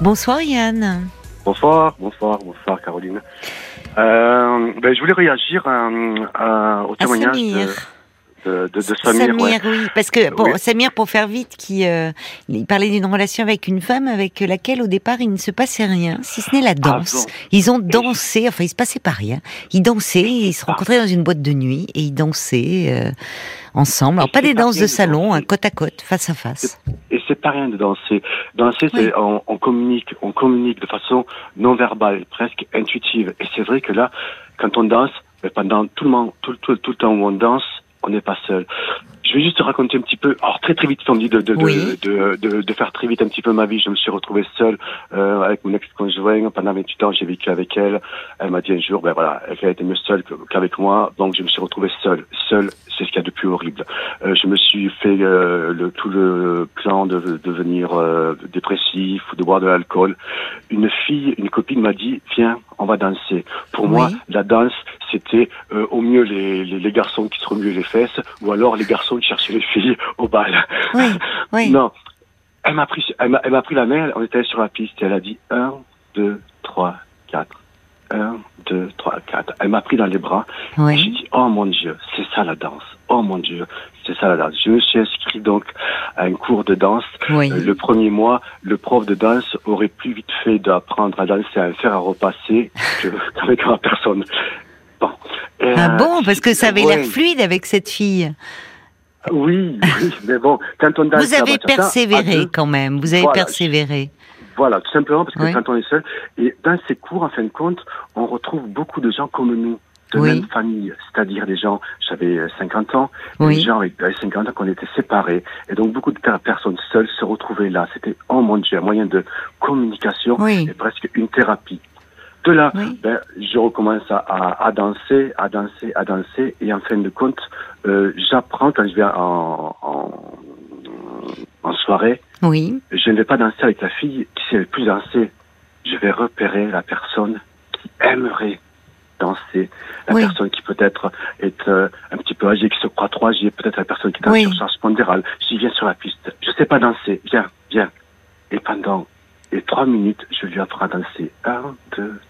Bonsoir Yann. Bonsoir, bonsoir, bonsoir Caroline. Euh, ben, je voulais réagir euh, à- au témoignage de, de, Samir. ouais. oui. Parce que, bon, Oui. Samir, pour faire vite, qui, euh, il parlait d'une relation avec une femme avec laquelle, au départ, il ne se passait rien, si ce n'est la danse. bon. Ils ont dansé, enfin, il se passait pas rien. Ils dansaient, ils se Ah. rencontraient dans une boîte de nuit et ils dansaient euh, ensemble. Alors, pas des danses de salon, hein, côte à côte, face à face. Et c'est pas rien de danser. Danser, Oui. c'est on, on communique, on communique de façon non verbale, presque intuitive. Et c'est vrai que là, quand on danse, pendant tout le monde, tout, le- tout, le- tout le temps où on danse, on n'est pas seul. Je vais juste te raconter un petit peu. Alors très très vite, on dit de de, de- Oui. de, de, de faire très vite un petit peu ma vie. Je me suis retrouvé seul euh, avec mon ex-conjoint pendant 28 ans. J'ai vécu avec elle. Elle m'a dit un jour, ben voilà, elle était mieux seule qu'avec moi, donc je me suis retrouvé seul. Seul, c'est ce qu'il y a de plus horrible. Euh, je me suis fait euh, le, tout le plan de, de devenir dépressif ou de boire de l'alcool. Une fille, une copine m'a dit, viens, on va danser. Pour moi, la danse, c'était euh, au mieux les, les, les garçons qui se remuaient les fesses, ou alors les garçons qui cherchaient les filles au bal. Oui, oui. Non. Elle m'a pris, elle m'a, elle m'a pris la main, on était sur la piste, et elle a dit un, deux, trois, quatre. Un, deux, trois, quatre. Elle m'a pris dans les bras, et j'ai Oui. dit, oh mon Dieu, c'est ça la danse. Oh mon Dieu, c'est ça la danse. Je me suis inscrit donc à un cours de danse. Oui. Euh, Le premier mois, le prof de danse aurait plus vite fait d'apprendre à danser à un fer à repasser qu'avec ma personne. Bon. Ah bon, parce que ça avait ouais. l'air fluide avec cette fille. Oui, oui, mais bon, quand on danse Vous avez persévéré quand même, vous avez Voilà. persévéré. Voilà, tout simplement parce que Oui. quand on est seul, et dans ces cours, en fin de compte, on retrouve beaucoup de gens comme nous, de Oui. même famille, c'est-à-dire des gens, j'avais euh, 50 ans, et Oui. des gens avec avec 50 ans qu'on était séparés, et donc beaucoup de per- personnes seules se retrouvaient là. C'était, oh mon Dieu, un moyen de communication Oui. et presque une thérapie. De là, ben, je recommence à, à, à danser, à danser, à danser, et en fin de compte, euh, j'apprends quand je vais en, en, en soirée, Oui. je ne vais pas danser avec la fille qui sait le plus danser. Je vais repérer la personne qui aimerait danser, la Oui. personne qui peut-être est euh, un petit peu âgée, qui se croit trop âgée, peut-être la personne qui est en Oui. surcharge pondérale. Je dis, viens sur la piste. Je sais pas danser. Viens, viens. Et pendant les trois minutes, je lui apprends à danser. Un, deux,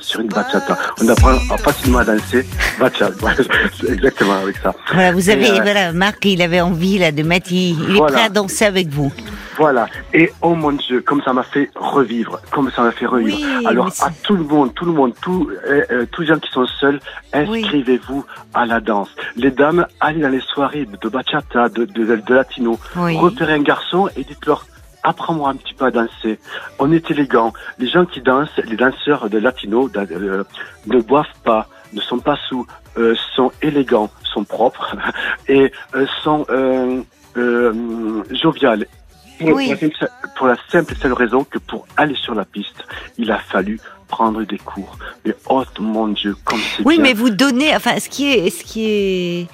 Sur une bachata. On apprend facilement à danser. Bachata. Exactement avec ça. Voilà, vous avez, Et, euh, voilà, Marc, il avait envie là de mettre, il, il est prêt à danser avec vous. Voilà. Et oh mon Dieu, comme ça m'a fait revivre, comme ça m'a fait revivre. Oui, Alors à tout le monde, tout le monde, tout, euh, euh, tous les gens qui sont seuls, inscrivez-vous à la danse. Les dames, allez dans les soirées de bachata, de, de, de latino, Oui. repérez un garçon et dites-leur. Apprends-moi un petit peu à danser. On est élégant. Les gens qui dansent, les danseurs de latino da- euh, ne boivent pas, ne sont pas sous, euh, sont élégants, sont propres et euh, sont euh, euh, joviales. Oui. pour la simple, pour la simple et seule raison que pour aller sur la piste, il a fallu prendre des cours. Mais oh mon Dieu, comme c'est Oui, bien. mais vous donnez, enfin, ce qui est, ce qui est,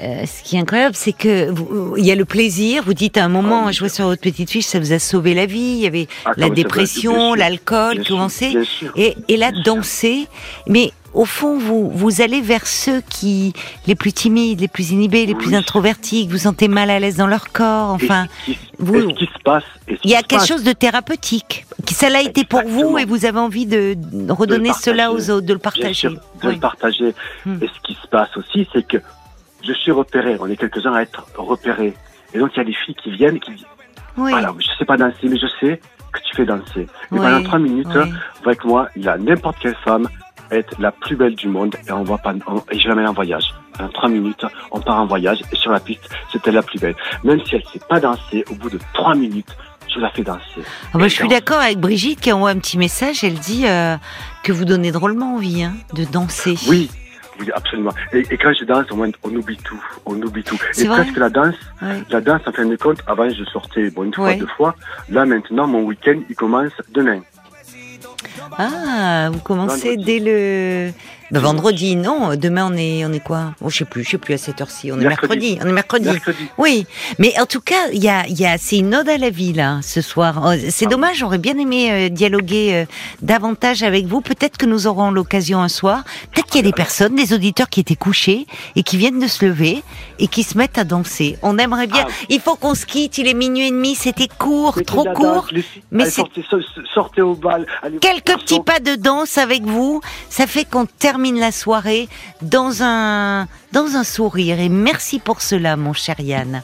euh, ce qui est incroyable, c'est que il y a le plaisir. Vous dites à un moment, Oh, je vois sur votre petite fiche, ça vous a sauvé la vie. Il y avait Ah, la ça, dépression, l'alcool, bien sûr. Et, et là, danser. Mais au fond, vous, vous allez vers ceux qui, les plus timides, les plus inhibés, les plus Oui. introvertis, que vous sentez mal à l'aise dans leur corps. Enfin, Et ce qui, vous- et ce qui se passe, et ce il y a quelque passe, chose de thérapeutique. Ça l'a été pour vous et vous avez envie de redonner cela aux autres, de le partager. sûr, de Oui. le partager. Hmm. Et ce qui se passe aussi, c'est que je suis repéré. On est quelques-uns à être repérés. Et donc, il y a des filles qui viennent, qui disent, Oui. voilà, je sais pas danser, mais je sais que tu fais danser. Et Oui, pendant trois minutes, oui. avec moi, il y a n'importe quelle femme être la plus belle du monde et on va pas, on- et je l'amène en voyage. Pendant trois minutes, on part en voyage et sur la piste, c'était la plus belle. Même si elle sait pas danser, au bout de trois minutes, je la fais danser. Ah bah, je suis d'accord avec Brigitte qui envoie un petit message. Elle dit euh, que vous donnez drôlement envie hein, de danser. Oui, oui, absolument. Et, et quand je danse, on oublie tout. On oublie tout. Et presque la danse, Ouais. la danse, en fin de compte, avant, je sortais bon, une fois, Ouais. deux fois. Là, maintenant, mon week-end, il commence demain. Ah, vous commencez dès le Le vendredi, non. Demain, on est, on est quoi? Oh, Je sais plus, je sais plus à cette heure-ci. On est mercredi. On est mercredi. Oui, mais en tout cas, il y a, y a, c'est une ode à la vie là ce soir. Oh, c'est ah dommage. J'aurais bien aimé euh, dialoguer euh, davantage avec vous. Peut-être que nous aurons l'occasion un soir. Peut-être qu'il y a des personnes, des auditeurs qui étaient couchés et qui viennent de se lever et qui se mettent à danser. On aimerait bien. Ah. Il faut qu'on se quitte. Il est minuit et demi. C'était court, trop court. mais c'est sortez au bal. Quelques petits pas de danse avec vous. Ça fait qu'on termine la soirée dans un, dans un sourire. Et merci pour cela, mon cher Yann.